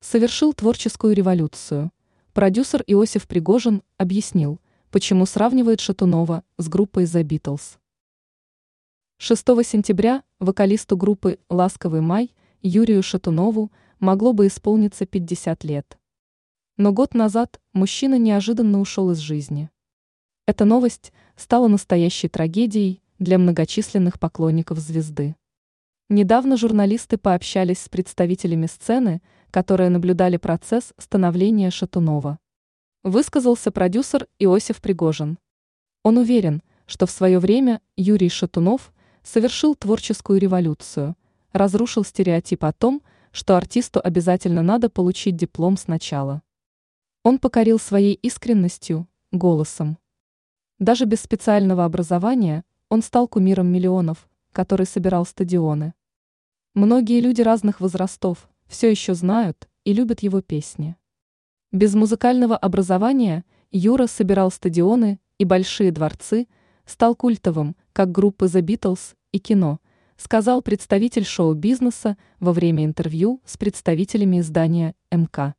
совершил творческую революцию. Продюсер Иосиф Пригожин объяснил, почему сравнивает Шатунова с группой The Beatles. 6 сентября вокалисту группы «Ласковый май» Юрию Шатунову могло бы исполниться 50 лет. Но год назад мужчина неожиданно ушел из жизни. Эта новость стала настоящей трагедией для многочисленных поклонников звезды. Недавно журналисты пообщались с представителями сцены, которые наблюдали процесс становления Шатунова. Высказался продюсер Иосиф Пригожин. Он уверен, что в свое время Юрий Шатунов совершил творческую революцию, разрушил стереотип о том, что артисту обязательно надо получить диплом сначала. Он покорил своей искренностью, голосом. Даже без специального образования он стал кумиром миллионов, который собирал стадионы. Многие люди разных возрастов все еще знают и любят его песни. Без музыкального образования Юра собирал стадионы и большие дворцы, стал культовым, как группы The Beatles и кино, сказал представитель шоу-бизнеса во время интервью с представителями издания МК.